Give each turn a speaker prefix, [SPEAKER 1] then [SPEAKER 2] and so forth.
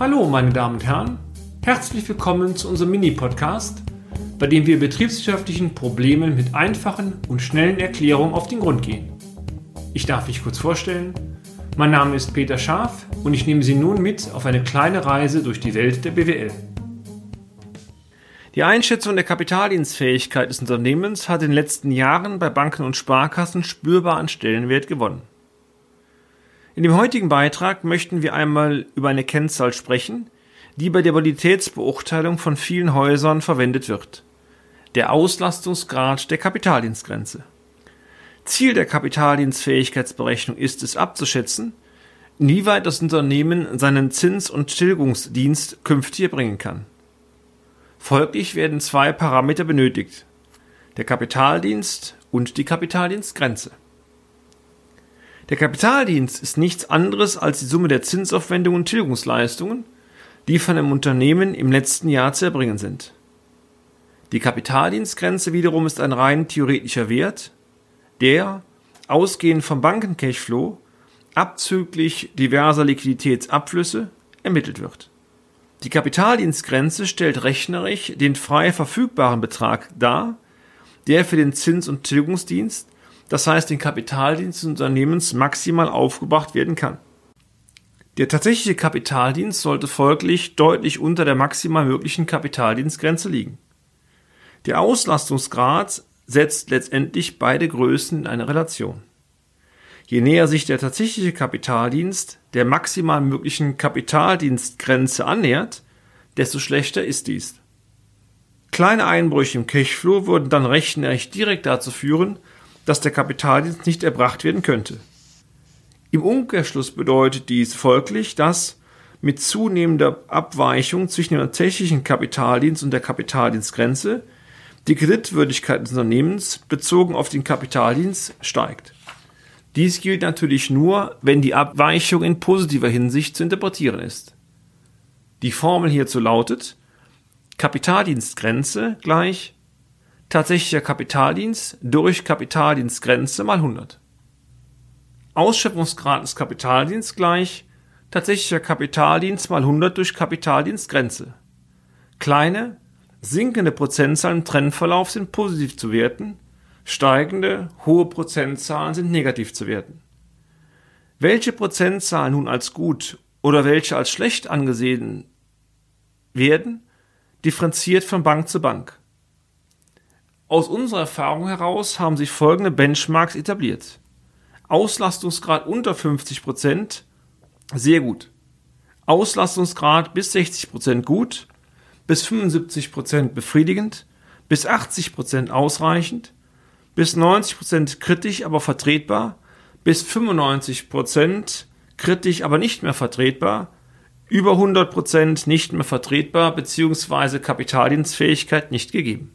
[SPEAKER 1] Hallo, meine Damen und Herren. Herzlich willkommen zu unserem Mini-Podcast, bei dem wir betriebswirtschaftlichen Problemen mit einfachen und schnellen Erklärungen auf den Grund gehen. Ich darf mich kurz vorstellen. Mein Name ist Peter Scharf und ich nehme Sie nun mit auf eine kleine Reise durch die Welt der BWL. Die Einschätzung der Kapitaldienstfähigkeit des Unternehmens hat in den letzten Jahren bei Banken und Sparkassen spürbar an Stellenwert gewonnen. In dem heutigen Beitrag möchten wir einmal über eine Kennzahl sprechen, die bei der Bonitätsbeurteilung von vielen Häusern verwendet wird. Der Auslastungsgrad der Kapitaldienstgrenze. Ziel der Kapitaldienstfähigkeitsberechnung ist es abzuschätzen, inwieweit das Unternehmen seinen Zins- und Tilgungsdienst künftig erbringen kann. Folglich werden zwei Parameter benötigt. Der Kapitaldienst und die Kapitaldienstgrenze. Der Kapitaldienst ist nichts anderes als die Summe der Zinsaufwendungen und Tilgungsleistungen, die von einem Unternehmen im letzten Jahr zu erbringen sind. Die Kapitaldienstgrenze wiederum ist ein rein theoretischer Wert, der, ausgehend vom Bankencashflow, abzüglich diverser Liquiditätsabflüsse, ermittelt wird. Die Kapitaldienstgrenze stellt rechnerisch den frei verfügbaren Betrag dar, der für den Zins- und Tilgungsdienst, das heißt den Kapitaldienst des Unternehmens, maximal aufgebracht werden kann. Der tatsächliche Kapitaldienst sollte folglich deutlich unter der maximal möglichen Kapitaldienstgrenze liegen. Der Auslastungsgrad setzt letztendlich beide Größen in eine Relation. Je näher sich der tatsächliche Kapitaldienst der maximal möglichen Kapitaldienstgrenze annähert, desto schlechter ist dies. Kleine Einbrüche im Cashflow würden dann rechnerisch direkt dazu führen, dass der Kapitaldienst nicht erbracht werden könnte. Im Umkehrschluss bedeutet dies folglich, dass mit zunehmender Abweichung zwischen dem tatsächlichen Kapitaldienst und der Kapitaldienstgrenze die Kreditwürdigkeit des Unternehmens bezogen auf den Kapitaldienst steigt. Dies gilt natürlich nur, wenn die Abweichung in positiver Hinsicht zu interpretieren ist. Die Formel hierzu lautet Kapitaldienstgrenze gleich tatsächlicher Kapitaldienst durch Kapitaldienstgrenze mal 100. Ausschöpfungsgrad des Kapitaldienstes gleich tatsächlicher Kapitaldienst mal 100 durch Kapitaldienstgrenze. Kleine, sinkende Prozentzahlen im Trendverlauf sind positiv zu werten, steigende, hohe Prozentzahlen sind negativ zu werten. Welche Prozentzahlen nun als gut oder welche als schlecht angesehen werden, differenziert von Bank zu Bank. Aus unserer Erfahrung heraus haben sich folgende Benchmarks etabliert. Auslastungsgrad unter 50 Prozent, sehr gut. Auslastungsgrad bis 60 Prozent gut, bis 75 Prozent befriedigend, bis 80 Prozent ausreichend, bis 90 Prozent kritisch, aber vertretbar, bis 95 Prozent kritisch, aber nicht mehr vertretbar, über 100 Prozent nicht mehr vertretbar bzw. Kapitaldienstfähigkeit nicht gegeben.